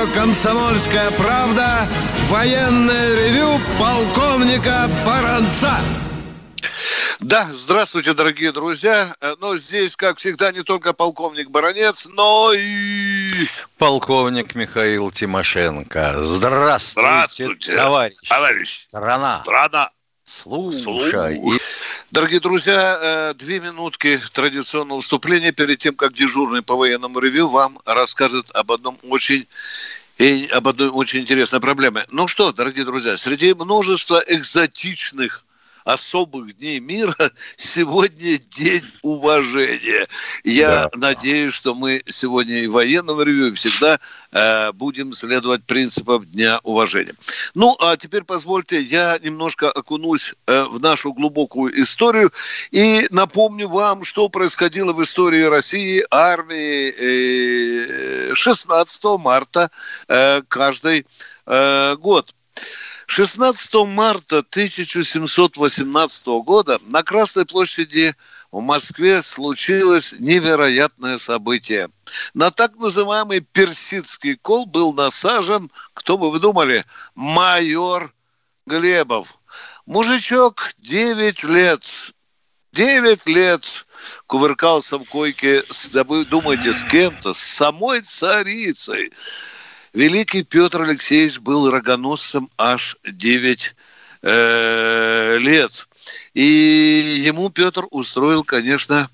Радио «Комсомольская правда» военное ревю полковника Баранца. Да, здравствуйте, дорогие друзья. Но здесь, как всегда, не только полковник Баранец, но и... Полковник Михаил Тимошенко. Здравствуйте, Здравствуйте, товарищ. товарищ. Страна. Страна. Слушай. Слушай. Дорогие друзья, э, две минутки традиционного выступления перед тем, как дежурный по военному ревю вам расскажет об одном очень и об одной очень интересной проблеме. Ну что, дорогие друзья, среди множества экзотичных особых дней мира сегодня день уважения. Я Да. надеюсь, что мы сегодня и в военном ревью всегда э, будем следовать принципам Дня уважения. Ну, а теперь позвольте, я немножко окунусь э, в нашу глубокую историю и напомню вам, что происходило в истории России, армии э, 16 марта э, каждый э, год. 16 марта 1718 года на Красной площади в Москве случилось невероятное событие. На так называемый персидский кол был насажен, кто бы вы думали, майор Глебов. Мужичок 9 лет, 9 лет кувыркался в койке, с, думаете, с кем-то, с самой царицей. Великий Петр Алексеевич был рогоносцем аж 9 э, лет. И ему Петр устроил, конечно,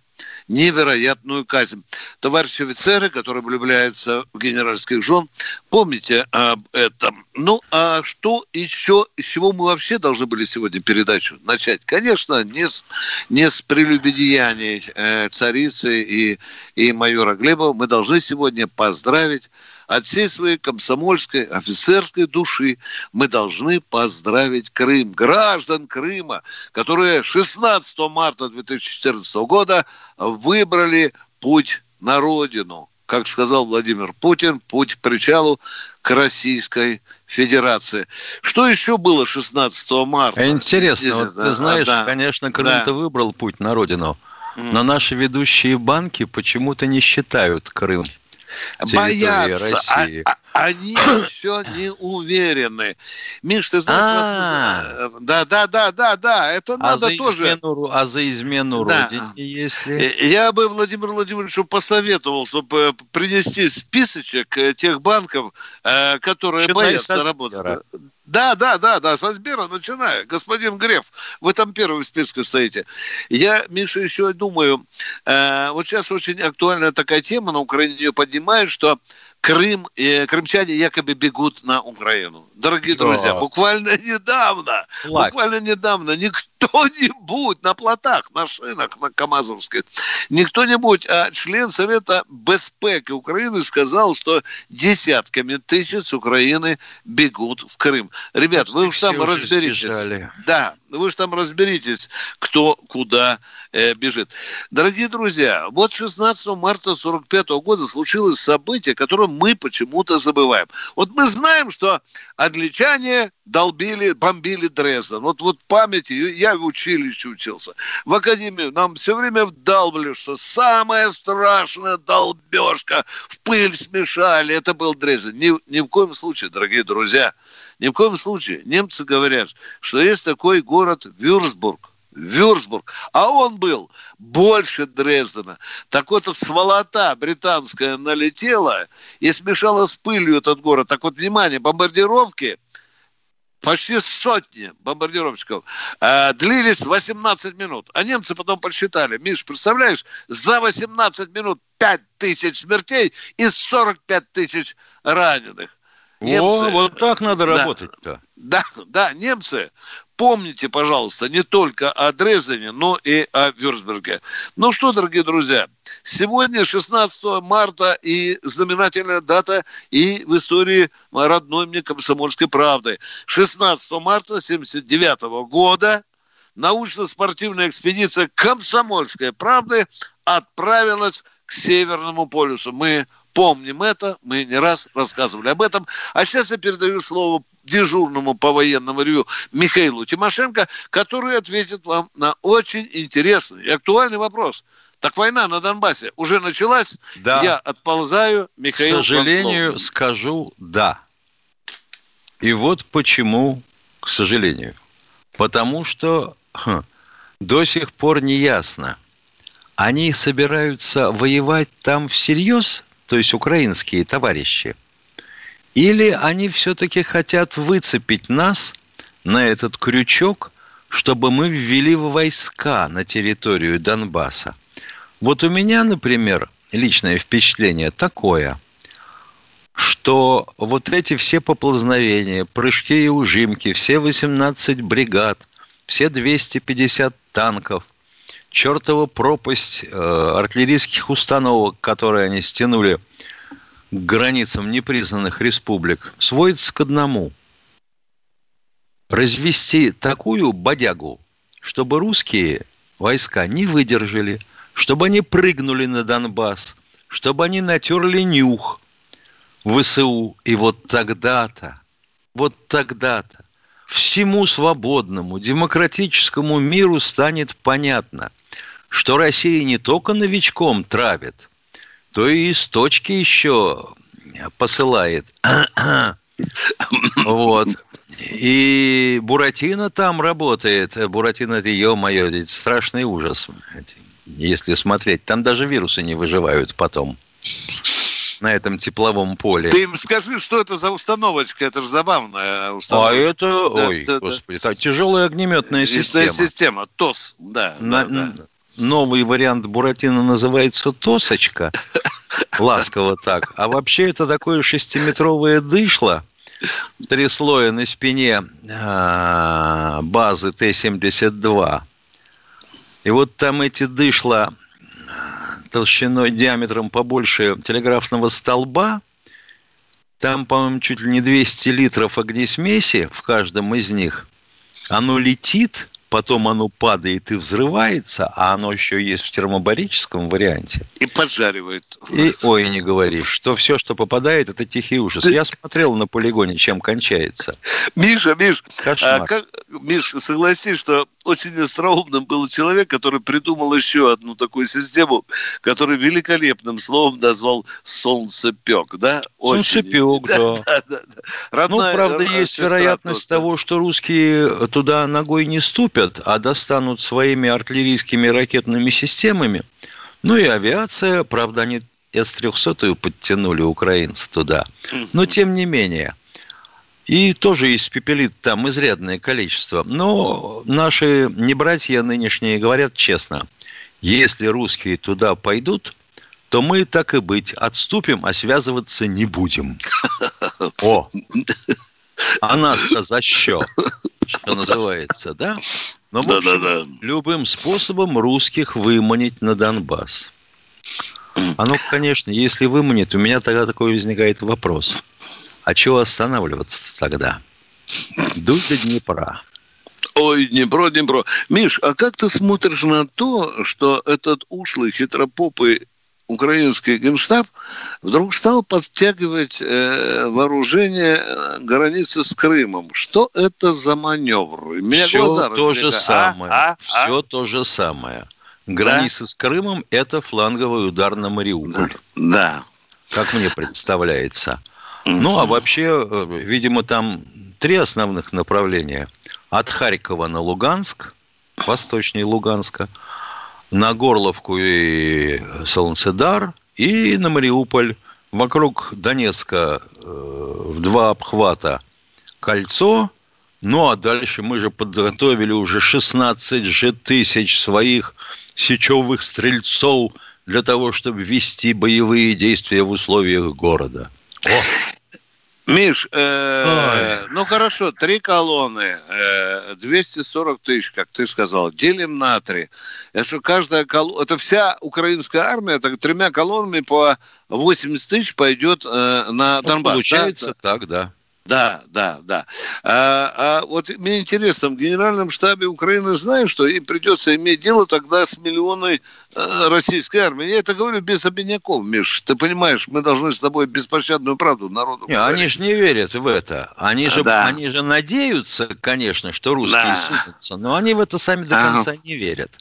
невероятную казнь. Товарищи офицеры, которые влюбляются в генеральских жен, помните об этом. Ну, а что еще, с чего мы вообще должны были сегодня передачу начать? Конечно, не с, не с прелюбодеяний э, царицы и, и майора Глебова. Мы должны сегодня поздравить от всей своей комсомольской, офицерской души мы должны поздравить Крым, граждан Крыма, которые 16 марта 2014 года выбрали путь на родину. Как сказал Владимир Путин, путь к причалу к Российской Федерации. Что еще было 16 марта? Интересно, вот Да, ты знаешь, да. конечно, Крым-то Да. выбрал путь на родину, но наши ведущие банки почему-то не считают Крым Боятся. А- России. а- они еще не уверены. Миш, ты знаешь, А. за- да, да, да, да, да, это А надо за, тоже. измену, а за измену Да. родине, если... Э, Я бы Владимиру Владимировичу посоветовал, чтобы принести списочек э, тех банков, э, которые Начиная боятся работать. Да, да, да, да, со Сбера начиная. Господин Греф, вы там первый в списке стоите. Я, Миша, еще думаю, э, вот сейчас очень актуальная такая тема, на Украине ее поднимают, что Крым, э, крымчане якобы бегут на Украину. Дорогие Да. друзья, буквально недавно, Флаг. буквально недавно никто-нибудь на плотах, на шинах, на КАМАЗовских, никто-нибудь, а член Совета Беспеки Украины сказал, что десятками тысяч с Украины бегут в Крым. Ребят, вы уж там разберитесь. сбежали. Да, вы же там разберитесь, кто куда э, бежит. Дорогие друзья, вот 16 марта 45 года случилось событие, которое мы почему-то забываем. Вот мы знаем, что англичане долбили, бомбили Дрезден. Вот, вот памяти, я в училище учился. В академии нам все время вдалбливали, что самая страшная долбежка, в пыль смешали, это был Дрезден. Ни, ни в коем случае, дорогие друзья, ни в коем случае. Немцы говорят, что есть такой город Вюрсбург. Вюрсбург. А он был больше Дрездена. Так вот, сволота британская налетела и смешала с пылью этот город. Так вот, внимание, бомбардировки почти сотни бомбардировщиков, э, длились 18 минут. А немцы потом подсчитали. Миш, представляешь, за 18 минут 5 тысяч смертей и 45 тысяч раненых. О, вот так надо Да. работать-то. Да, да, немцы, помните, пожалуйста, не только о Дрездене, но и о Вюрсберге. Ну что, дорогие друзья, сегодня 16 марта и знаменательная дата и в истории родной мне комсомольской правды. 16 марта 79 года научно-спортивная экспедиция «Комсомольская правды» отправилась к Северному полюсу. Мы помним это, мы не раз рассказывали об этом. А сейчас я передаю слово дежурному по военному ревю Михаилу Тимошенко, который ответит вам на очень интересный и актуальный вопрос. Так война на Донбассе уже началась? Да. Я отползаю, Михаил. К сожалению, Панцов. скажу да. И вот почему, к сожалению. Потому что хм, до сих пор не ясно, они собираются воевать там всерьез, то есть украинские товарищи, или они все-таки хотят выцепить нас на этот крючок, чтобы мы ввели войска на территорию Донбасса. Вот у меня, например, личное впечатление такое, что вот эти все поползновения, прыжки и ужимки, все 18 бригад, все 250 танков, чертова пропасть э, артиллерийских установок, которые они стянули к границам непризнанных республик, сводится к одному. Развести такую бодягу, чтобы русские войска не выдержали, чтобы они прыгнули на Донбасс, чтобы они натерли нюх ВСУ. И вот тогда-то, вот тогда-то всему свободному, демократическому миру станет понятно, что Россия не только новичком травит, то и из точки еще посылает. Вот. И Буратино там работает. Буратино, это ё-моё, страшный ужас, если смотреть. Там даже вирусы не выживают потом на этом тепловом поле. Ты им скажи, что это за установочка? Это же забавная А установочка. это, Да, ой, да, да. господи, это тяжелая огнеметная система. система. ТОС, да. На- да, да. Новый вариант Буратино называется Тосочка. Ласково так. А вообще это такое шестиметровое дышло, три слоя на спине а, базы Т-72. И вот там эти дышла толщиной, диаметром побольше телеграфного столба. Там, по-моему, чуть ли не 200 литров огнесмеси в каждом из них. Оно летит, потом оно падает и взрывается, а оно еще есть в термобарическом варианте. И поджаривает. И, ой, не говори, что все, что попадает, это тихий ужас. Я смотрел на полигоне, чем кончается. Миша, Миш, Кошмар. а как, Миш, согласись, что очень остроумным был человек, который придумал еще одну такую систему, который великолепным словом назвал солнцепек, да? Очень. Солнцепек, да. Да, да, да. Ну, Родная, правда, родная есть вероятность просто. того, что русские туда ногой не ступят, а достанут своими артиллерийскими ракетными системами. Ну и авиация, правда, они С-300 подтянули украинцы туда. Но тем не менее. И тоже испепелит там изрядное количество. Но наши не братья нынешние говорят честно. Если русские туда пойдут, то мы, так и быть, отступим, а связываться не будем. О! А нас-то за что? Что называется, да? Но, в общем, Да-да-да. любым способом русских выманить на Донбасс. А ну, конечно, если выманит, у меня тогда такой возникает вопрос. А чего останавливаться тогда? Дуть до Днепра. Ой, Днепро, Днепро. Миш, а как ты смотришь на то, что этот ушлый, хитропопый украинский генштаб вдруг стал подтягивать э, вооружение э, границы с Крымом? Что это за маневр? Меня все глаза то же разбегают. самое. А? А? все то же самое. Граница с Крымом – это фланговый удар на Мариуполь, Да. как мне представляется. Ну, а вообще, э, видимо, там три основных направления. От Харькова на Луганск, восточнее Луганска, на Горловку и Солнцедар, и на Мариуполь. Вокруг Донецка э, в два обхвата кольцо. Ну, а дальше мы же подготовили уже 16 же тысяч своих сечевых стрельцов для того, чтобы вести боевые действия в условиях города. О, Миш, э. Ну хорошо, три колонны, э, 240 тысяч, как ты сказал, делим на три. Это что каждая колонна, это вся украинская армия, так тремя колоннами по 80 тысяч пойдет э, на ну, Донбасс. получается да? так, да. Да, да, да. А, а вот мне интересно, в Генеральном штабе Украины знают, что им придется иметь дело тогда с миллионной э, российской армии. Я это говорю без обиняков, Миш. Ты понимаешь, мы должны с тобой беспощадную правду народу не, Они же не верят в это. Они же, да. они же надеются, конечно, что русские Да. сунутся, но они в это сами до Ага. конца не верят.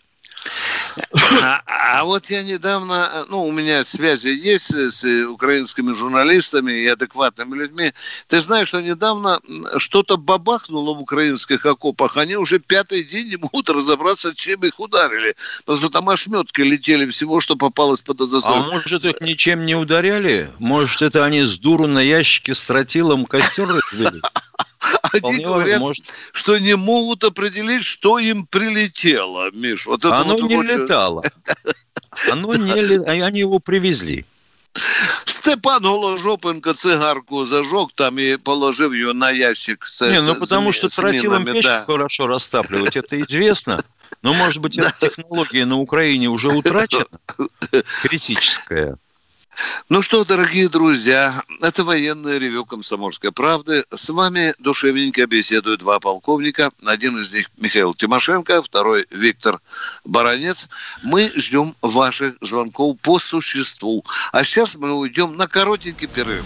А, а вот я недавно, ну, у меня связи есть с украинскими журналистами и адекватными людьми. Ты знаешь, что недавно что-то бабахнуло в украинских окопах. Они уже пятый день не могут разобраться, чем их ударили. Потому что там ошметки летели всего, что попалось под этот А может, их ничем не ударяли? Может, это они с дуру на ящике с тротилом костер развели? Они Вполне говорят, возможно. что не могут определить, что им прилетело, Миш. Вот это Оно вот не очень- летало. Оно не ле- Они его привезли. Степан Голожопенко цигарку зажег там и положив ее на ящик с Не, с- ну потому с- что с тротилом да. хорошо растапливать, это известно. Но, может быть, эта технология на Украине уже утрачена, критическая. Ну что, дорогие друзья, это военное ревю «Комсомольской правды». С вами душевненько беседуют два полковника. Один из них Михаил Тимошенко, второй Виктор Баранец. Мы ждем ваших звонков по существу. А сейчас мы уйдем на коротенький перерыв.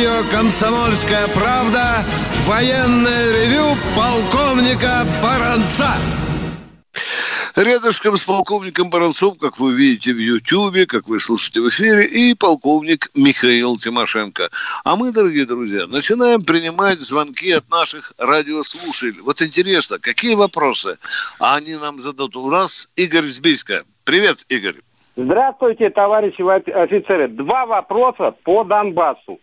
Радио «Комсомольская правда» военное ревю полковника Баранца. Рядышком с полковником Баранцом, как вы видите в Ютьюбе, как вы слушаете в эфире, и полковник Михаил Тимошенко. А мы, дорогие друзья, начинаем принимать звонки от наших радиослушателей. Вот интересно, какие вопросы они нам зададут? У нас Игорь Збийска. Привет, Игорь. Здравствуйте, товарищи офи- офицеры. Два вопроса по Донбассу.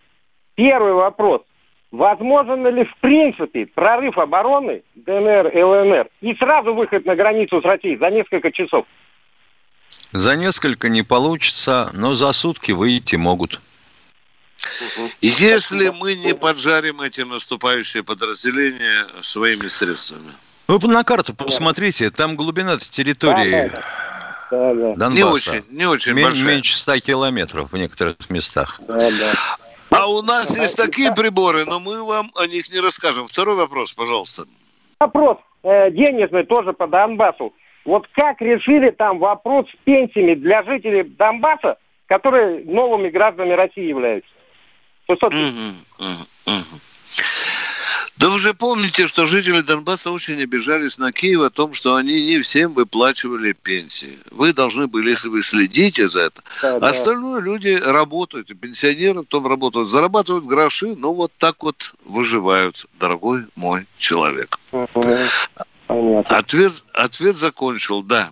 Первый вопрос. Возможен ли в принципе прорыв обороны ДНР и ЛНР и сразу выход на границу с Россией за несколько часов? За несколько не получится, но за сутки выйти могут. Если мы не поджарим эти наступающие подразделения своими средствами. Вы на карту посмотрите, там глубина территории Да, да, Донбасса. Не очень, не очень Мен- большая. меньше 100 километров в некоторых местах. да, да. А у нас есть такие приборы, но мы вам о них не расскажем. Второй вопрос, пожалуйста. Вопрос э, денежный тоже по Донбассу. Вот как решили там вопрос с пенсиями для жителей Донбасса, которые новыми гражданами России являются? 600 тысяч. Мгм, мгм, мгм. Да вы же помните, что жители Донбасса очень обижались на Киев о том, что они не всем выплачивали пенсии. Вы должны были, если вы следите за это. Да, да. Остальное люди работают, и пенсионеры в том работают, зарабатывают гроши, но вот так вот выживают, дорогой мой человек. Понятно. Ответ, ответ закончил, да.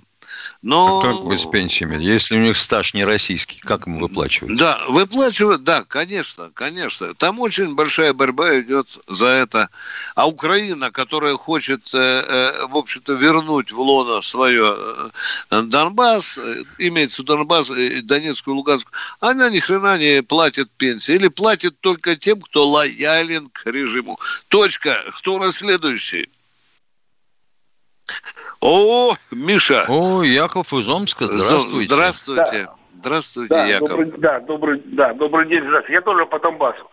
Но... Как вы с пенсиями? Если у них стаж не российский, как им выплачивать? Да, выплачивают, да, конечно, конечно. Там очень большая борьба идет за это. А Украина, которая хочет, э, э, в общем-то, вернуть в лоно свое э, Донбасс, имеется Донбасс, Донецкую, Луганскую, она ни хрена не платит пенсии. Или платит только тем, кто лоялен к режиму. Точка. Кто у нас следующий? О, Миша. О, Яков из Омска, здравствуйте. Здравствуйте. Здравствуйте, Да, Яков. добрый, да, добрый, да, добрый день, здравствуйте. Я тоже по Донбассу.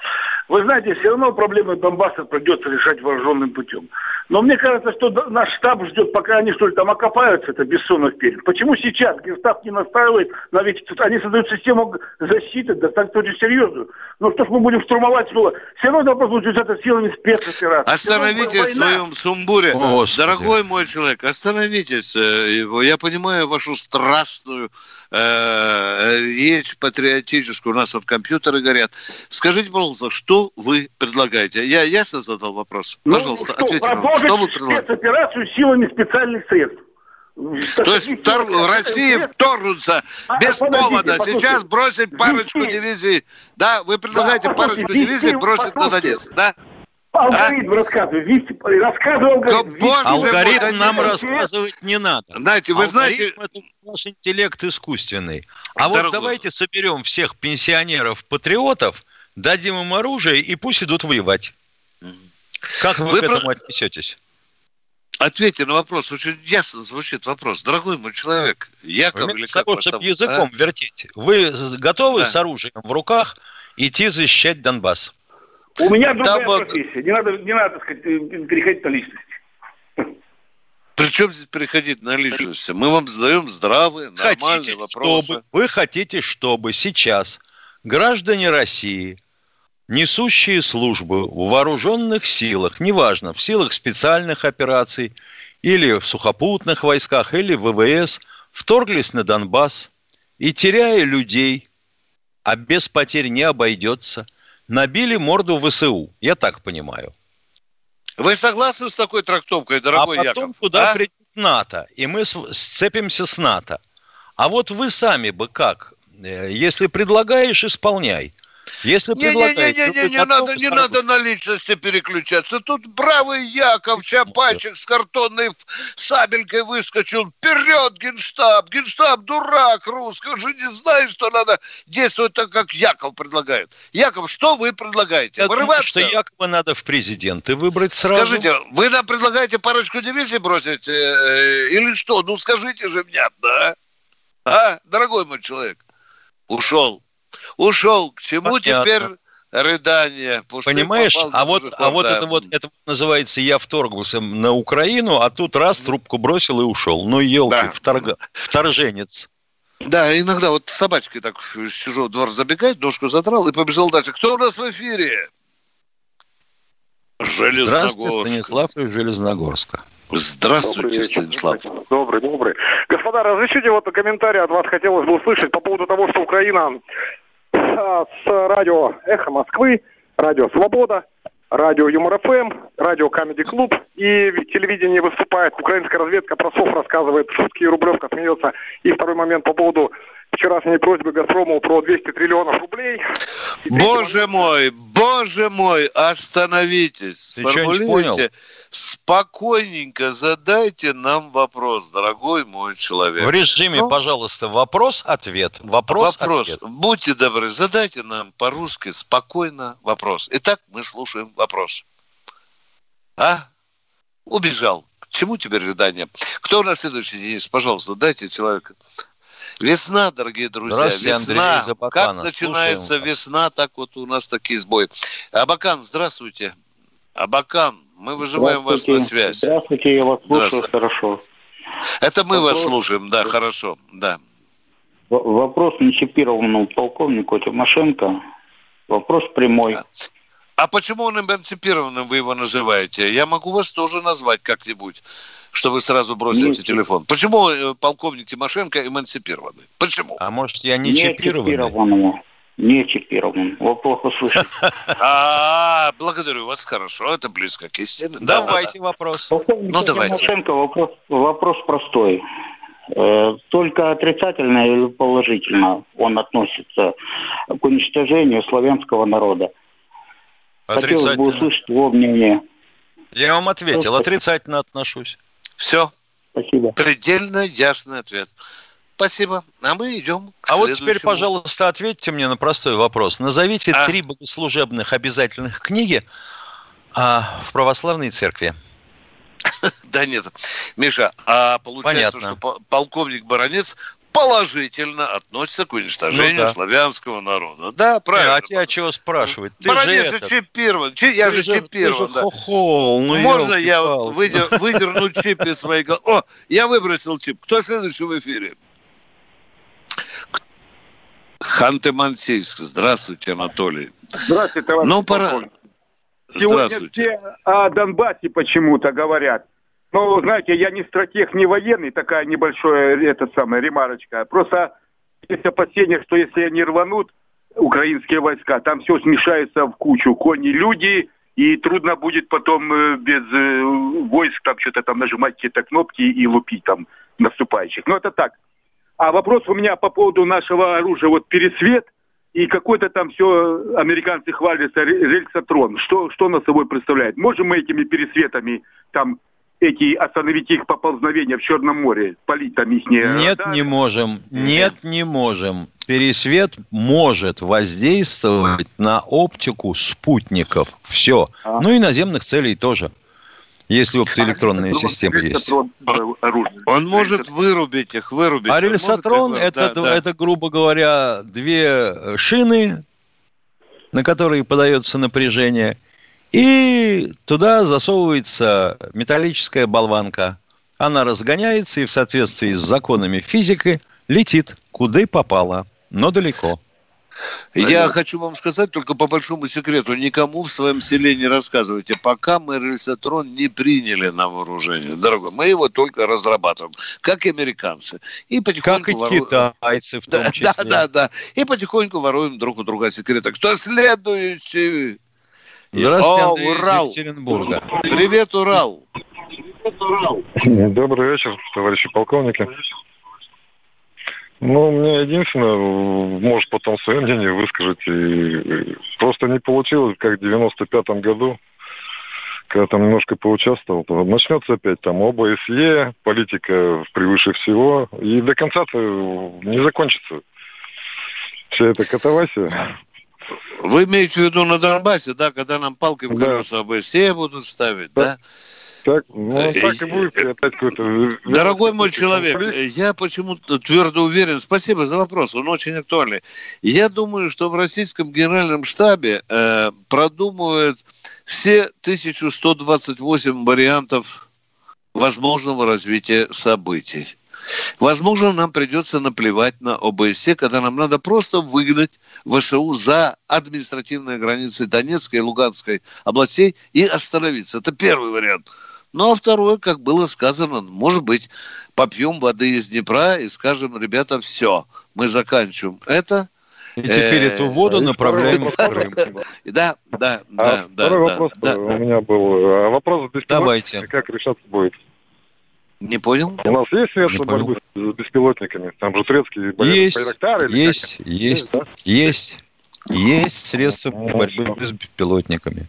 Вы знаете, все равно проблемы Донбасса придется решать вооруженным путем. Но мне кажется, что наш штаб ждет, пока они что ли там окопаются, это Бессонов перед. Почему сейчас Гестап не настраивает, на ведь они создают систему защиты достаточно очень серьезную. Ну что ж мы будем штурмовать снова? Все равно вопрос будет это силами спецоперации. Остановитесь в своем сумбуре. О, Дорогой мой человек, остановитесь. Э, я понимаю вашу страстную э, речь патриотическую. У нас вот компьютеры горят. Скажите, пожалуйста, что вы предлагаете? Я ясно задал вопрос? Ну, Пожалуйста, ну, ответьте. Что вы предлагаете? спецоперацию силами специальных средств. То есть втор... Россия вторгнуться а, без подождите, повода. Послушайте. Сейчас бросить парочку вести. дивизий. Да, вы предлагаете да, парочку дивизий бросить на Донецк, да? Алгоритм а? рассказывай. Вести, рассказывай алгоритм. Боже алгоритм мой, нам рассказывать не надо. Знаете, вы алгоритм знаете... это наш интеллект искусственный. А Дорогой. вот давайте соберем всех пенсионеров-патриотов, дадим им оружие и пусть идут воевать. Как вы, вы к этому про... отнесетесь? Ответьте на вопрос. Очень ясно звучит вопрос. Дорогой мой человек, Яков Вместо того, чтобы там, языком а? вертеть, вы готовы да. с оружием в руках идти защищать Донбасс? У меня другая там, профессия. Не надо, не надо сказать, переходить на личность. Причем здесь переходить на личность? Мы вам задаем здравые, нормальные хотите, вопросы. Чтобы, вы хотите, чтобы сейчас граждане России – несущие службу в вооруженных силах, неважно, в силах специальных операций, или в сухопутных войсках, или в ВВС, вторглись на Донбасс и, теряя людей, а без потерь не обойдется, набили морду ВСУ. Я так понимаю. Вы согласны с такой трактовкой, дорогой А потом Яков? куда а? придет НАТО, и мы сцепимся с НАТО. А вот вы сами бы как? Э, если предлагаешь, исполняй. Если не, не, не, не, не, не надо, не надо на личности переключаться. Тут бравый Яков Чапачек с картонной сабелькой выскочил. Вперед, генштаб! Генштаб дурак русский. Он же не знает, что надо действовать так, как Яков предлагает. Яков, что вы предлагаете? Я Вырываться? Думаю, что Якова надо в президенты выбрать сразу. Скажите, вы нам предлагаете парочку дивизий бросить? Э, э, или что? Ну, скажите же внятно, а? А, дорогой мой человек? Ушел ушел. К чему Понятно. теперь рыдание? Понимаешь, а вот, а вот это вот это называется я вторгнулся на Украину, а тут раз трубку бросил и ушел. Ну елки, да. вторг... вторженец. Да, иногда вот собачкой так с чужого двора забегает, ножку задрал и побежал дальше. Кто у нас в эфире? Здравствуйте, Станислав из Железногорска. Здравствуйте, Станислав. Добрый, добрый. Господа, разрешите вот комментарий от вас хотелось бы услышать по поводу того, что Украина а, с радио «Эхо Москвы», радио «Свобода», радио Юмор ФМ, радио Камеди Клуб и в телевидении выступает украинская разведка про СОФ рассказывает шутки и Рублевка смеется. И второй момент по поводу вчерашней просьбы «Газпрому» про 200 триллионов рублей. Боже мой, боже мой, остановитесь. Ты что понял? Спокойненько задайте нам вопрос, дорогой мой человек. В режиме, ну, пожалуйста, вопрос-ответ. Вопрос, вопрос. Будьте добры, задайте нам по-русски спокойно вопрос. Итак, мы слушаем вопрос. А? Убежал. К чему теперь рыдание? Кто у нас следующий, Денис? Пожалуйста, дайте человека. Весна, дорогие друзья, весна. Андрей как начинается Слушаем весна, так вот у нас такие сбои. Абакан, здравствуйте. Абакан, мы выживаем вас на связь. Здравствуйте, я вас слушаю хорошо. Это мы Вопрос... вас слушаем, да, хорошо, да. Вопрос нечипированному полковнику Тимошенко. Вопрос прямой. А почему он эмансипированным вы его называете? Я могу вас тоже назвать как-нибудь что вы сразу бросите не телефон. Почему э, полковник Тимошенко эмансипированный? Почему? А может, я не, не чипированный? Не чипирован. Вы плохо слышите. А, благодарю вас, хорошо. Это близко к истине. Давайте вопрос. Ну, давайте. Тимошенко вопрос, вопрос простой. Э, только отрицательно или положительно он относится к уничтожению славянского народа. Хотелось бы услышать его мнение. Я вам ответил, отрицательно отношусь. Все. Спасибо. Предельно ясный ответ. Спасибо. А мы идем к А вот теперь, пожалуйста, ответьте мне на простой вопрос. Назовите а? три богослужебных обязательных книги а, в православной церкви. Да нет. Миша, а получается, Понятно. что полковник Баранец положительно относится к уничтожению ну, да. славянского народа. Да, правильно. А тебя чего спрашивать? Ты Баранец же, это... чипирован. Чи... Я же, же чипирован. Ты же да. хохол, ну, Можно я выдер... выдерну чип из своей головы? О, я выбросил чип. Кто следующий в эфире? Ханты-Мансийск. Здравствуйте, Анатолий. Здравствуйте, товарищ Ну, пора... Сегодня все о Донбассе почему-то говорят. Ну, знаете, я не стратег, не военный, такая небольшая, этот самая ремарочка. Просто есть опасения, что если они рванут, украинские войска, там все смешается в кучу. Кони, люди, и трудно будет потом э, без э, войск там что-то там нажимать какие-то кнопки и лупить там наступающих. Но это так. А вопрос у меня по поводу нашего оружия. Вот пересвет и какой-то там все американцы хвалятся рельсотрон. Что, что он собой представляет? Можем мы этими пересветами там эти остановить их поползновения в Черном море, полить там их не... Нет, радары. не можем. Нет, не можем. Пересвет может воздействовать на оптику спутников. Все. А. Ну и наземных целей тоже. Если оптоэлектронная а система есть. Он может вырубить их, вырубить. А рельсотрон это, да, да. это, грубо говоря, две шины, на которые подается напряжение – и туда засовывается металлическая болванка. Она разгоняется и в соответствии с законами физики летит, куда попало, но далеко. Я хочу вам сказать только по большому секрету, никому в своем селе не рассказывайте, пока мы рельсотрон не приняли на вооружение, дорогой, мы его только разрабатываем, как и американцы. И потихоньку как и воруем... китайцы в том да, числе. Да, да, да. И потихоньку воруем друг у друга секреты. Кто следующий? Здравствуйте, Андрей Урал. Екатеринбурга. Привет, Урал. Добрый вечер, товарищи полковники. Ну, мне единственное, может, потом свое мнение выскажете. Просто не получилось, как в 95-м году, когда там немножко поучаствовал. Начнется опять там ОБСЕ, политика превыше всего, и до конца-то не закончится. Вся эта катавасия. Вы имеете в виду на Донбассе, да, когда нам палкой в колеса да. ОБСЕ будут ставить, да? Так, ну, э, так и будет опять какой-то... Дорогой мой человек, я почему-то твердо уверен, спасибо за вопрос, он очень актуальный. Я думаю, что в российском генеральном штабе э, продумывают все 1128 вариантов возможного развития событий. Возможно, нам придется наплевать на ОБСЕ, когда нам надо просто выгнать ВСУ за административные границы Донецкой и Луганской областей и остановиться. Это первый вариант. Ну, а второе, как было сказано, может быть, попьем воды из Днепра и скажем, ребята, все, мы заканчиваем это. И теперь эту воду направляем в Крым. Да, да, да. Второй вопрос у меня был. А вопрос Давайте. Как решаться будет? Не понял? У нас есть средства борьбы с беспилотниками? Там же турецкие есть, Или есть, как? есть, да? есть, есть средства ну, борьбы с беспилотниками.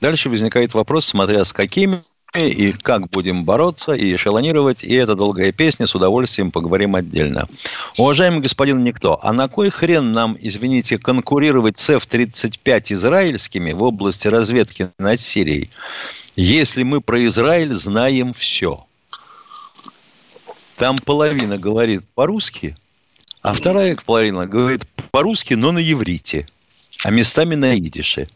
Дальше возникает вопрос, смотря с какими и как будем бороться и эшелонировать, и это долгая песня, с удовольствием поговорим отдельно. Уважаемый господин Никто, а на кой хрен нам, извините, конкурировать с F-35 израильскими в области разведки над Сирией, если мы про Израиль знаем все? Там половина говорит по-русски, а вторая половина говорит по-русски, но на еврите, а местами на идише.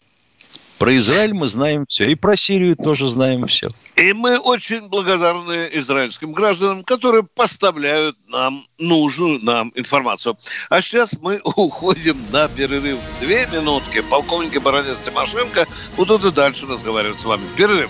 Про Израиль мы знаем все. И про Сирию тоже знаем все. И мы очень благодарны израильским гражданам, которые поставляют нам нужную нам информацию. А сейчас мы уходим на перерыв. Две минутки. Полковник Баранец Тимошенко будут и дальше разговаривать с вами. Перерыв.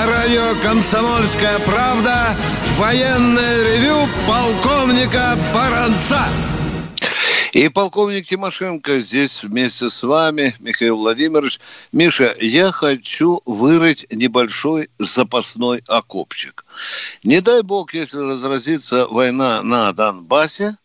На радио «Комсомольская правда» военное ревю полковника Баранца. И полковник Тимошенко здесь вместе с вами, Михаил Владимирович. Миша, я хочу вырыть небольшой запасной окопчик. Не дай бог, если разразится война на Донбассе,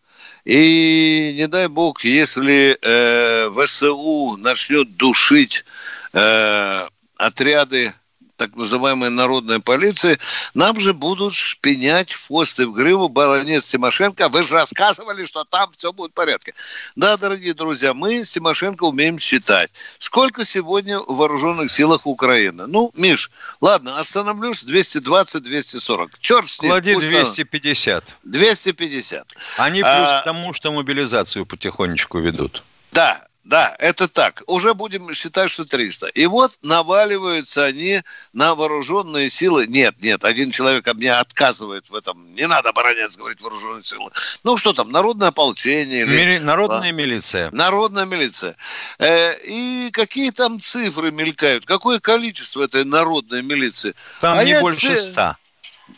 и не дай бог, если э, ВСУ начнет душить э, отряды так называемой народной полиции, нам же будут шпинять хвост и в гриву баронец Тимошенко. Вы же рассказывали, что там все будет в порядке. Да, дорогие друзья, мы с Тимошенко умеем считать. Сколько сегодня в вооруженных силах Украины? Ну, Миш, ладно, остановлюсь 220-240. Черт с ним. Клади 250. 250. Они плюс а... к тому, что мобилизацию потихонечку ведут. Да, да, это так. Уже будем считать, что 300. И вот наваливаются они на вооруженные силы. Нет, нет, один человек от меня отказывает в этом. Не надо, баронец, говорить вооруженные силы. Ну, что там, народное ополчение? Или... Мили... Народная а? милиция. Народная милиция. Э, и какие там цифры мелькают? Какое количество этой народной милиции? Там а не больше ста.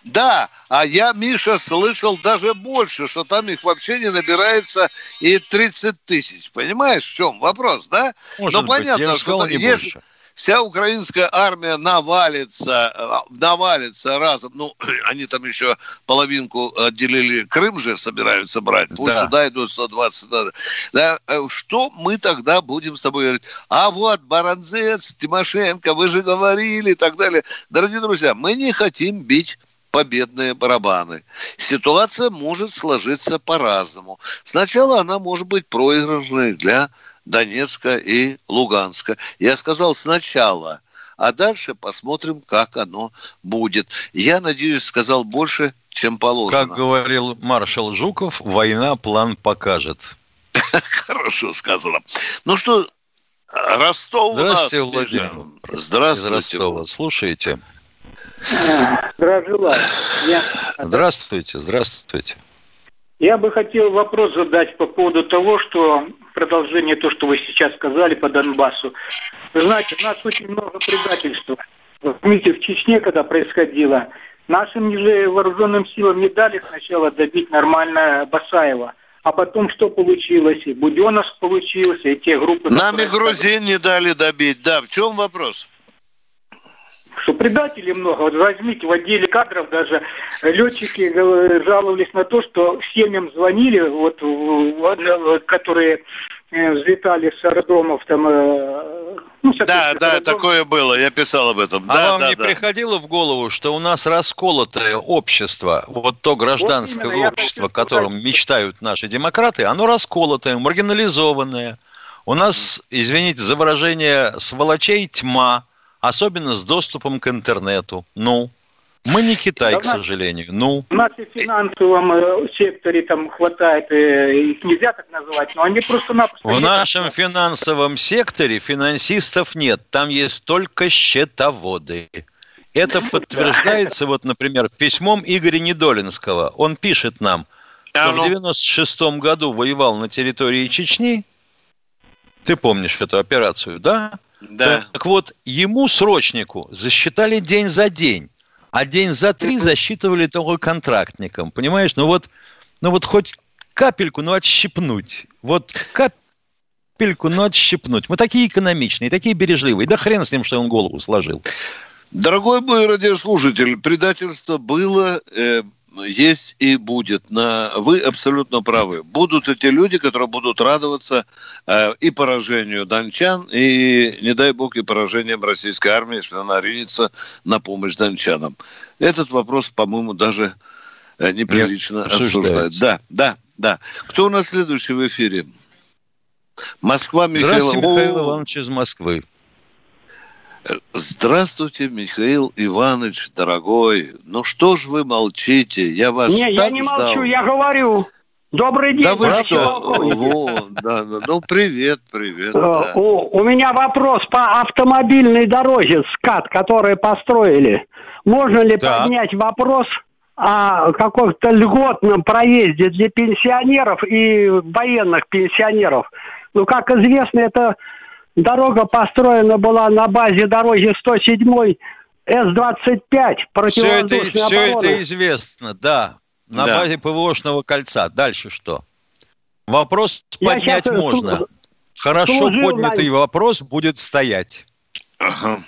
Да, а я, Миша, слышал даже больше, что там их вообще не набирается и 30 тысяч. Понимаешь, в чем вопрос, да? Может Но понятно, быть, что если больше. вся украинская армия навалится, э, навалится разом, ну, они там еще половинку отделили, Крым же собираются брать, пусть да. сюда идут 120, да, да, э, что мы тогда будем с тобой говорить? А вот Баранзец, Тимошенко, вы же говорили и так далее. Дорогие друзья, мы не хотим бить победные барабаны. Ситуация может сложиться по-разному. Сначала она может быть проигрышной для Донецка и Луганска. Я сказал сначала, а дальше посмотрим, как оно будет. Я надеюсь, сказал больше, чем положено. Как говорил маршал Жуков, война план покажет. Хорошо сказано. Ну что, Ростов Здравствуйте, Владимир. Здравствуйте. Из Ростова. Слушайте. Я... Здравствуйте, здравствуйте. Я бы хотел вопрос задать по поводу того, что продолжение то, что вы сейчас сказали по Донбассу. Вы знаете, у нас очень много предательства. Помните, в Чечне, когда происходило, нашим же вооруженным силам не дали сначала добить нормально Басаева. А потом что получилось? И Буденов получился, и те группы... Нам и грузин не дали добить. Да, в чем вопрос? Что предателей много. Вот возьмите в отделе кадров даже летчики жаловались на то, что семьям звонили, вот, которые э, взлетали с аэродромов там. Э, ну, да, да, аэродром. такое было, я писал об этом. А да, вам да, не да. приходило в голову, что у нас расколотое общество, вот то гражданское вот общество, о котором сказать. мечтают наши демократы, оно расколотое, маргинализованное. У нас, извините за выражение, сволочей тьма – особенно с доступом к интернету. Ну, мы не Китай, да, к сожалению. Ну. У нас и в финансовом э, секторе там хватает, э, их нельзя так называть, но они просто-напросто... В нашем финансовом секторе финансистов нет, там есть только счетоводы. Это подтверждается, вот, например, письмом Игоря Недолинского. Он пишет нам, что в 96 году воевал на территории Чечни. Ты помнишь эту операцию, да? Да. Так вот, ему, срочнику, засчитали день за день, а день за три засчитывали только контрактникам. Понимаешь? Ну вот, ну вот хоть капельку, ну отщипнуть. Вот капельку, ну отщипнуть. Мы такие экономичные, такие бережливые. Да хрен с ним, что он голову сложил. Дорогой мой радиослушатель, предательство было, э, есть и будет. На... Вы абсолютно правы. Будут эти люди, которые будут радоваться э, и поражению дончан, и, не дай бог, и поражением российской армии, если она ринется на помощь дончанам. Этот вопрос, по-моему, даже э, неприлично обсуждать. Да, да, да. Кто у нас следующий в эфире? Москва, Михаил. Здравствуйте, Михаил Иванович из Москвы. Здравствуйте, Михаил Иванович, дорогой. Ну что ж вы молчите? Я вас Не, я не ждал. молчу, я говорю. Добрый день. Да вы что? Во, да, да, ну, привет, привет. Э, да. У, у меня вопрос по автомобильной дороге СКАТ, которые построили. Можно ли да. поднять вопрос о каком-то льготном проезде для пенсионеров и военных пенсионеров? Ну, как известно, это Дорога построена была на базе дороги 107 С-25 Все это, все это известно, да. На да. базе ПВОшного кольца. Дальше что? Вопрос Я поднять можно. Служу, Хорошо служил поднятый на... вопрос будет стоять. Ага.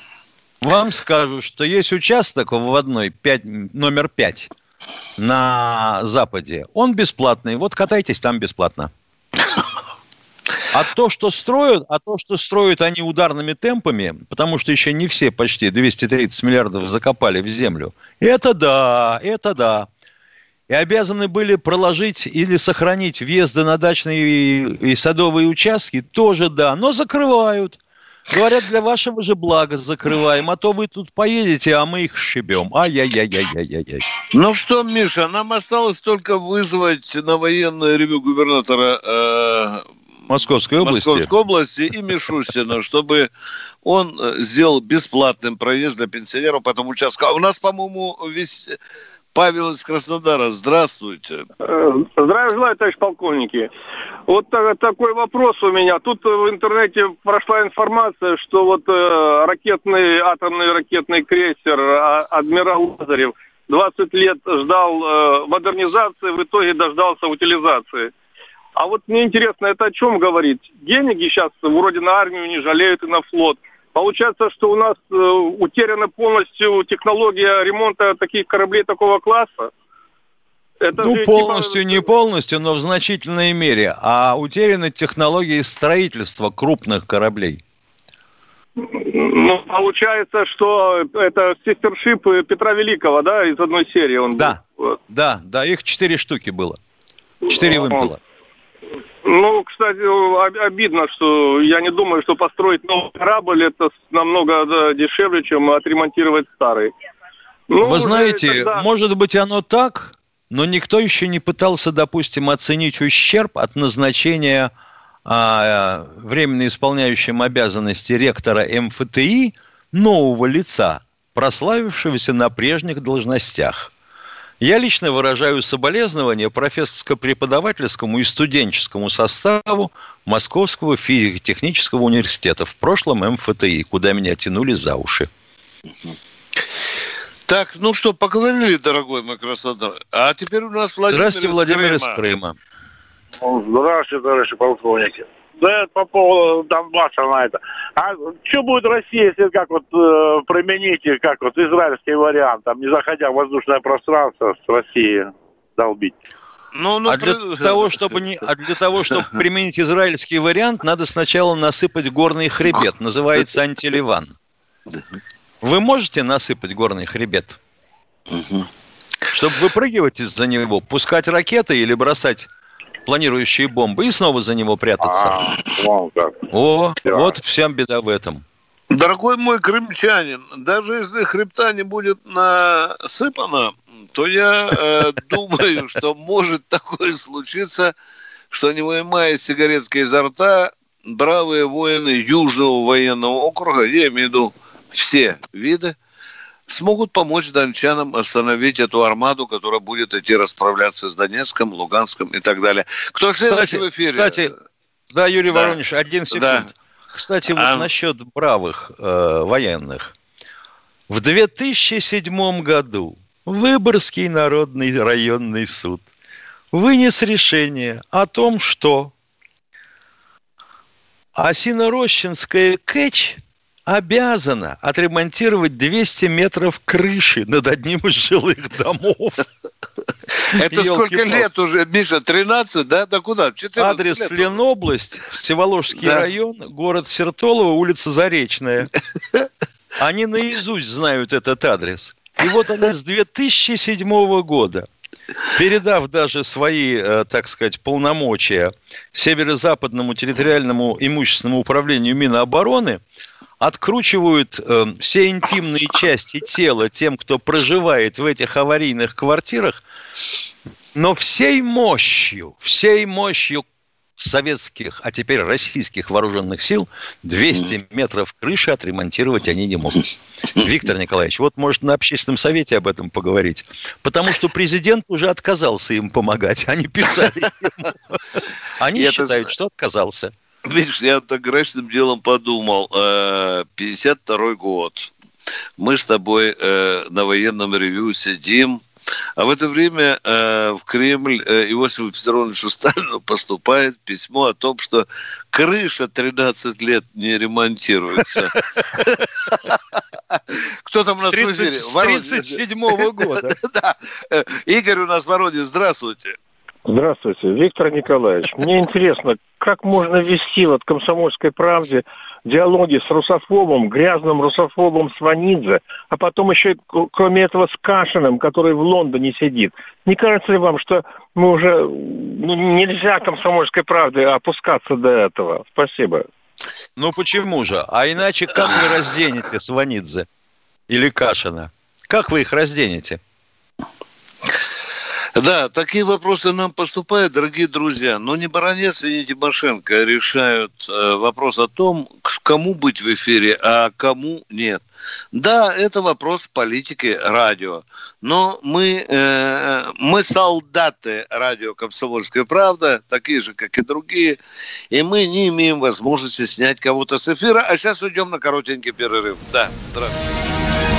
Вам скажу, что есть участок в одной 5, номер 5 на Западе. Он бесплатный. Вот катайтесь там бесплатно. А то, что строят, а то, что строят они ударными темпами, потому что еще не все почти 230 миллиардов закопали в землю, это да, это да. И обязаны были проложить или сохранить въезды на дачные и садовые участки, тоже да, но закрывают. Говорят, для вашего же блага закрываем, а то вы тут поедете, а мы их шибем. Ай-яй-яй-яй-яй-яй. Ну что, Миша, нам осталось только вызвать на военное ревю губернатора э, Московской области. Московской области и Мишустина, чтобы он э, сделал бесплатным проезд для пенсионеров по этому участку. А у нас, по-моему, весь Павел из Краснодара, здравствуйте. Э, здравия желаю, товарищ полковники. Вот такой вопрос у меня. Тут в интернете прошла информация, что вот э, ракетный, атомный ракетный крейсер а, «Адмирал Лазарев» 20 лет ждал модернизации, в итоге дождался утилизации. А вот мне интересно, это о чем говорит? Деньги сейчас вроде на армию не жалеют и на флот – Получается, что у нас э, утеряна полностью технология ремонта таких кораблей такого класса. Это ну, полностью, типа... не полностью, но в значительной мере. А утеряны технологии строительства крупных кораблей. Ну, получается, что это сестершип Петра Великого, да, из одной серии он да, был. Да, да, их четыре штуки было. Четыре вымпела. Ну, кстати, обидно, что я не думаю, что построить новый корабль это намного да, дешевле, чем отремонтировать старый. Ну, Вы знаете, тогда... может быть оно так, но никто еще не пытался, допустим, оценить ущерб от назначения а, временно исполняющим обязанности ректора МФТИ нового лица, прославившегося на прежних должностях. Я лично выражаю соболезнования профессорско-преподавательскому и студенческому составу Московского физико-технического университета, в прошлом МФТИ, куда меня тянули за уши. Так, ну что, поговорили, дорогой мой красота. А теперь у нас Владимир Здравствуйте, Владимир из Крыма. Здравствуйте, товарищи полковники. Да, по поводу Донбасса на это. А что будет Россия, если как вот э, применить, как вот израильский вариант, там, не заходя в воздушное пространство с Россией долбить? Ну, ну, а для при... того, чтобы не, а для того, чтобы применить израильский вариант, надо сначала насыпать горный хребет. Называется антиливан. Вы можете насыпать горный хребет? Чтобы выпрыгивать из-за него, пускать ракеты или бросать планирующие бомбы и снова за него прятаться. А. О, да. вот вся беда в этом. Дорогой мой крымчанин, даже если хребта не будет насыпано, то я э, думаю, что может такое случиться, что не вынимая сигаретки изо рта, бравые воины Южного военного округа, я имею в виду все виды, смогут помочь дончанам остановить эту армаду, которая будет идти расправляться с Донецком, Луганском и так далее. Кто кстати, в эфире? Кстати, да, Юрий да. Воронеж, один секунд. Да. Кстати, вот а... насчет бравых э, военных. В 2007 году Выборгский народный районный суд вынес решение о том, что Осино-Рощинская КЭЧ – обязана отремонтировать 200 метров крыши над одним из жилых домов. Это сколько лет уже, Миша? 13, да? Да куда? Адрес Ленобласть, Всеволожский район, город Сертолово, улица Заречная. Они наизусть знают этот адрес. И вот они с 2007 года, передав даже свои, э, так сказать, полномочия Северо-Западному территориальному имущественному управлению Минобороны, откручивают э, все интимные части тела тем, кто проживает в этих аварийных квартирах, но всей мощью, всей мощью советских, а теперь российских вооруженных сил 200 метров крыши отремонтировать они не могут. Виктор Николаевич, вот может на общественном совете об этом поговорить. Потому что президент уже отказался им помогать. Они писали ему. Они считают, что отказался. Видишь, я так грешным делом подумал. 52 э, год. Мы с тобой э, на военном ревю сидим, а в это время э, в Кремль э, Иосифу Петровичу Сталину поступает письмо о том, что крыша 13 лет не ремонтируется. Кто там у нас в эфире? С 37 года. Да. Игорь у нас в Воронеже. Здравствуйте. Здравствуйте, Виктор Николаевич. Мне интересно, как можно вести вот комсомольской правде диалоги с русофобом, грязным русофобом Сванидзе, а потом еще, кроме этого, с Кашиным, который в Лондоне сидит. Не кажется ли вам, что мы уже ну, нельзя комсомольской правде опускаться до этого? Спасибо. Ну почему же? А иначе как вы разденете Сванидзе или Кашина? Как вы их разденете? Да, такие вопросы нам поступают, дорогие друзья. Но не Баранец и не Тимошенко решают э, вопрос о том, кому быть в эфире, а кому нет. Да, это вопрос политики радио. Но мы, э, мы солдаты радио «Комсомольская правда», такие же, как и другие, и мы не имеем возможности снять кого-то с эфира. А сейчас уйдем на коротенький перерыв. Да, здравствуйте.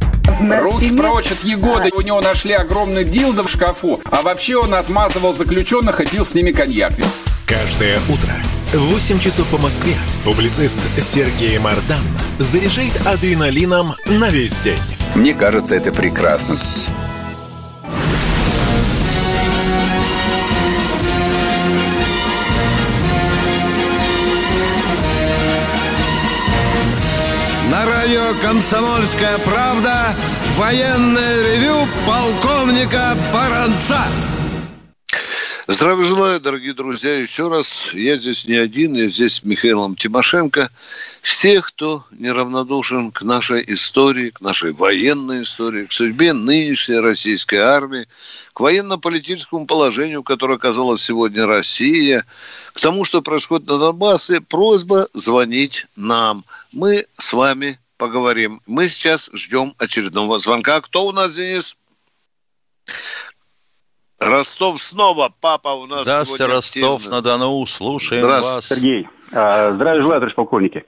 Руки спине... прочь от Егоды. А. У него нашли огромный дилдо в шкафу. А вообще он отмазывал заключенных и пил с ними коньяк. Каждое утро в 8 часов по Москве публицист Сергей Мардан заряжает адреналином на весь день. Мне кажется, это прекрасно. «Комсомольская правда» военное ревю полковника Баранца. Здравия желаю, дорогие друзья, еще раз. Я здесь не один, я здесь с Михаилом Тимошенко. Всех, кто неравнодушен к нашей истории, к нашей военной истории, к судьбе нынешней российской армии, к военно-политическому положению, которое оказалась сегодня Россия, к тому, что происходит на Донбассе, просьба звонить нам. Мы с вами поговорим. Мы сейчас ждем очередного звонка. Кто у нас, Денис? Ростов снова, папа у нас Здравствуйте, Ростов на Дону, слушаем вас. Сергей, а, здравия желаю, товарищ полковники.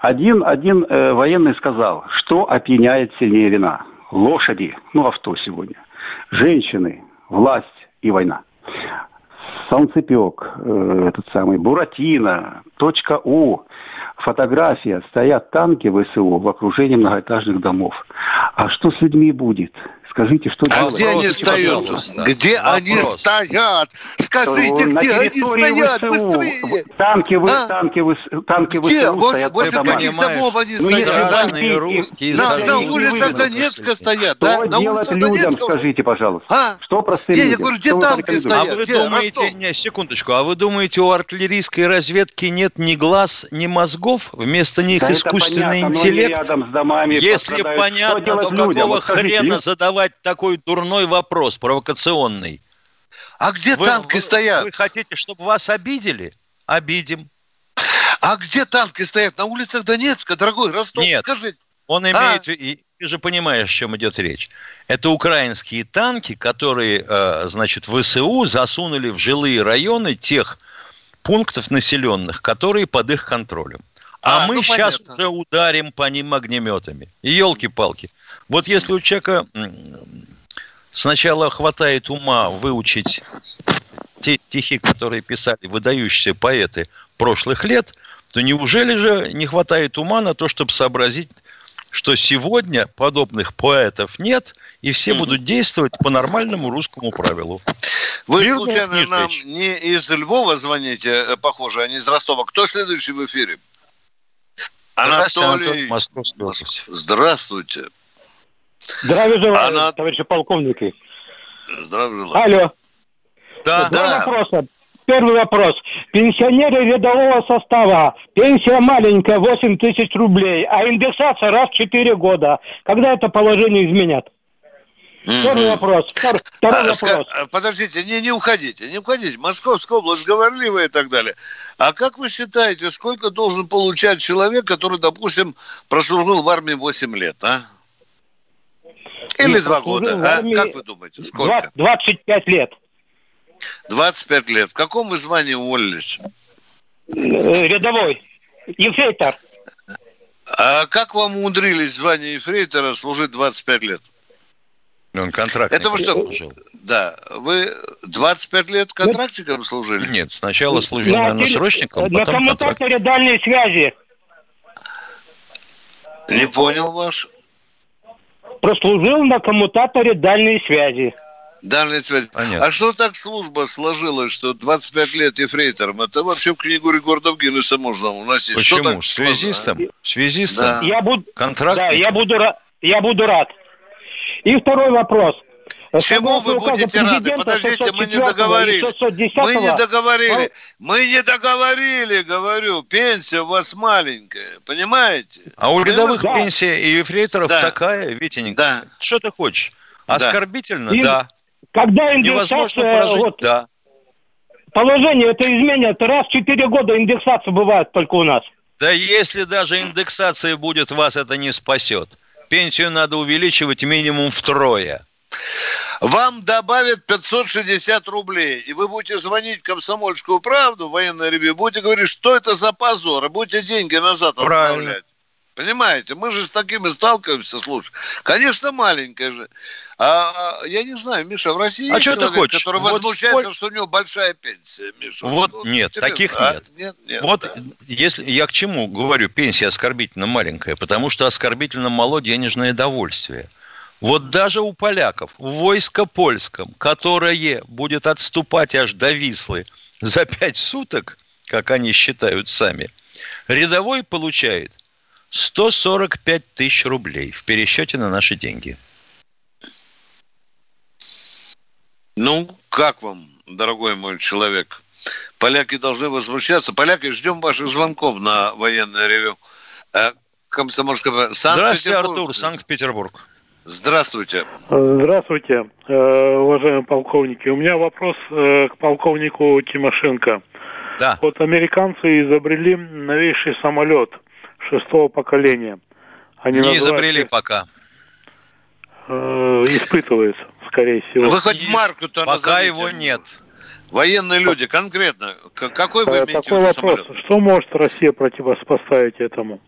Один, один э, военный сказал, что опьяняет сильнее вина. Лошади, ну авто сегодня, женщины, власть и война. Солнцепек, э, этот самый, Буратино, точка У, фотография, стоят танки ВСУ в окружении многоэтажных домов. А что с людьми будет? Скажите, что а делать? где они стоят? Пожалуйста. Где Вопрос. они стоят? Скажите, на где они стоят? ВСУ. Быстрее! Танки, вы, а? танки, вы, танки где? ВСУ вот, стоят возле каких домов они ну, стоят? Разные да? русские. На, на улицах Донецка стоят. Что да? на делать людям, Донецка? скажите, пожалуйста? А? Что простым не, людям? Я говорю, где танки стоят? А вы думаете, не, секундочку, а вы думаете, у артиллерийской разведки нет ни глаз, ни мозгов? Вместо них да искусственный интеллект? Если понятно, то какого хрена задавать такой дурной дурной вопрос, провокационный. А где вы, танки вы, стоят? Вы хотите, чтобы вас обидели? Обидим. А где танки стоят? На улицах Донецка, дорогой Ростов, Нет, скажи. Он а? имеет, а? и ты же понимаешь, о чем идет речь. Это украинские танки, которые, э, значит, ВСУ засунули в жилые районы тех пунктов населенных, которые под их контролем. А, а мы ну, сейчас понятно. уже ударим по ним огнеметами. И елки-палки. Вот если у человека сначала хватает ума выучить те стихи, которые писали выдающиеся поэты прошлых лет, то неужели же не хватает ума на то, чтобы сообразить, что сегодня подобных поэтов нет, и все mm-hmm. будут действовать по нормальному русскому правилу. Вы Мирно случайно нам не из Львова звоните, э, похоже, а не из Ростова. Кто следующий в эфире? Анатолий. Анатолий Здравствуйте. Здравия желаю, Она... товарищи полковники. Здравия желаю. Алло. Да, Два да. вопроса. первый вопрос. Пенсионеры рядового состава. Пенсия маленькая, 8 тысяч рублей, а индексация раз в 4 года. Когда это положение изменят? Второй вопрос. Второй, второй А, вопрос. ска- Подождите, не, не уходите, не уходите. Московская область говорливая и так далее. А как вы считаете, сколько должен получать человек, который, допустим, прослужил в армии 8 лет, а? Или два года, а? Как вы думаете, сколько? 25 лет. 25 лет. В каком вы звании уволились? Э, Рядовой. Ефрейтор. А как вам умудрились в звании ефрейтора служить 25 лет? Он контракт. Это вы что? Да. Вы 25 лет контрактиком служили? Нет, сначала служил, На наверное, срочником, На потом контракт. коммутаторе дальней связи. Не понял ваш. Прослужил на коммутаторе дальней связи. Дальняя связь. А что так служба сложилась, что 25 лет ефрейтором? Это вообще в книгу рекордов Гиннесса можно уносить. Что Почему? так Связистом? сложно, а? Связистом? Я буду, Контрактником? да, я буду, я буду рад. И второй вопрос. Чему вы будете рады? Подождите, мы не 604 и договорили. 610 Мы не договорили. Мы не договорили, говорю. Пенсия у вас маленькая, понимаете? А у рядовых вас- пенсия и ефрейторов Да. такая, Витенька. Да. Что ты хочешь? Да. Оскорбительно? И Да. Когда Невозможно прожить? вот, Да. положение это изменят, раз в 4 года индексация бывает только у нас. Да если даже индексация будет, вас это не спасет. Пенсию надо увеличивать минимум втрое. Вам добавят 560 рублей, и вы будете звонить в «Комсомольскую правду», военное ревью, будете говорить, что это за позор, и будете деньги назад Правильно. Понимаете, мы же с такими сталкиваемся, слушай. Конечно, маленькая же. А, я не знаю, Миша, в России А есть что ты человек, хочешь? который Вот возмущается, сколь- что у него большая пенсия, Миша. Вот Ну, нет, интересно. таких А? нет. Нет, нет. Вот если я к чему говорю, пенсия оскорбительно маленькая, потому что оскорбительно мало денежное довольствие. Вот даже у поляков в войско польском, которое будет отступать аж до Вислы за пять суток, как они считают сами, рядовой получает 145 тысяч рублей в пересчете на наши деньги. Ну, как вам, дорогой мой человек? Поляки должны возмущаться. Поляки, ждем ваших звонков на военное ревю. Э, Комсомольская. Здравствуйте, Санкт-Петербург. Артур, Санкт-Петербург. Здравствуйте. Здравствуйте, э, уважаемые полковники. У меня вопрос э, к полковнику Тимошенко. Да. Вот американцы изобрели новейший самолет шестого поколения. Они Не изобрели пока. э, испытываются, скорее всего. Вы хоть марку-то Пока его нет. Военные люди, конкретно. Какой вы Э, имеете в Такой виду вопрос. самолет? Что может Россия противопоставить этому?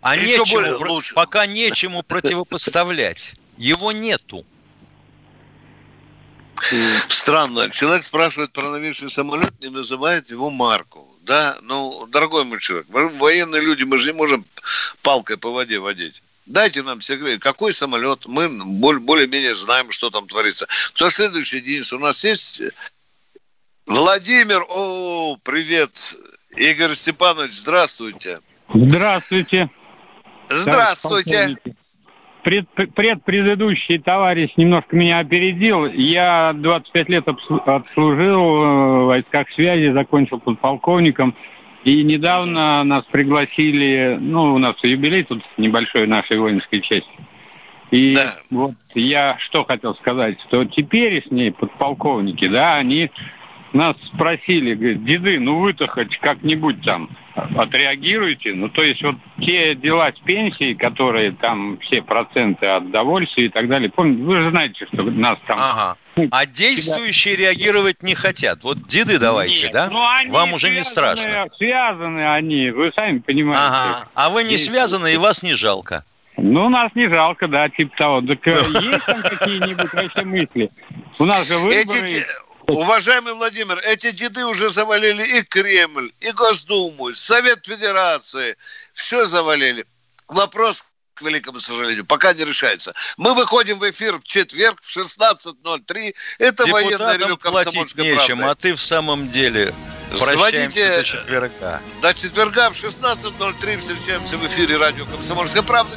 А Еще нечему, более про- лучше. пока нечему противопоставлять. Его нету. Странно. Человек спрашивает про новейший самолет, не называет его марку. Да, ну, дорогой мой человек, мы военные люди, мы же не можем палкой по воде водить. Дайте нам секрет, какой самолет, мы более-менее знаем, что там творится. Кто следующий, Денис? У нас есть Владимир, о, привет. Игорь Степанович, здравствуйте. Здравствуйте. Здравствуйте. Полковник. Пред, предпредыдущий товарищ немножко меня опередил. Я 25 лет отслужил э, в войсках связи, закончил подполковником. И недавно нас пригласили, ну, у нас юбилей тут небольшой нашей воинской части. И вот я что хотел сказать, что теперешние подполковники, да, они нас спросили, говорят, деды, ну вы-то хоть как-нибудь там отреагируете. Ну, то есть вот те дела с пенсией, которые там все проценты от довольствия и так далее, помните, вы же знаете, что нас там... Ага. А действующие реагировать не хотят. Вот деды давайте, Нет, да? ну, они Вам уже не связаны- страшно. Связаны они, вы сами понимаете. Ага. А вы не Есть- связаны, и вас не жалко. Ну, нас не жалко, да, типа того. Так э, есть там какие-нибудь вообще мысли? У нас же выборы... Эти Уважаемый Владимир, эти деды уже завалили и Кремль, и Госдуму, и Совет Федерации. Все завалили. Вопрос, к великому сожалению, пока не решается. Мы выходим в эфир в четверг в 16.03. Это военное Депутатам ревю комсомольской нечем, правды. а ты в самом деле Звоните- до четверга. До четверга в 16.03 встречаемся в эфире радио «Комсомольская правда».